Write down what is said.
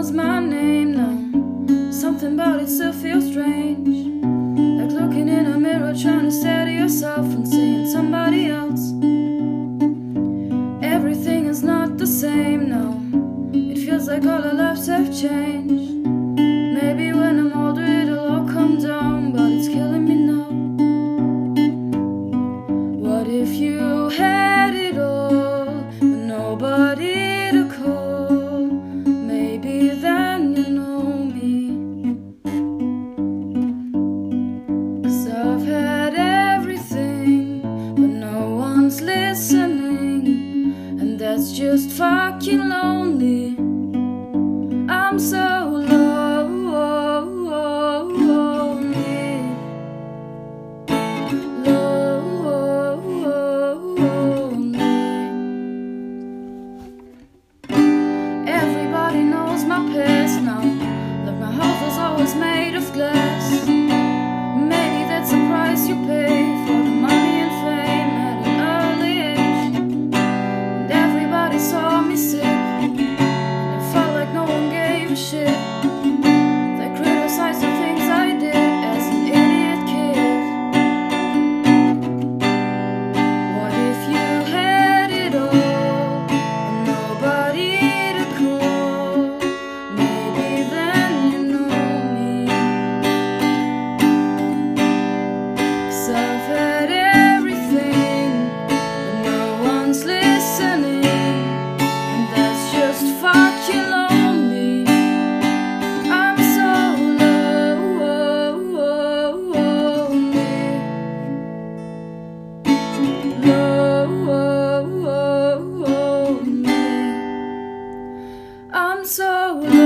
knows my name now. Something about it still feels strange. Like looking in a mirror, trying to stare yourself and seeing somebody else. Everything is not the same now. It feels like all our lives have changed. That's just fucking lonely. I'm so.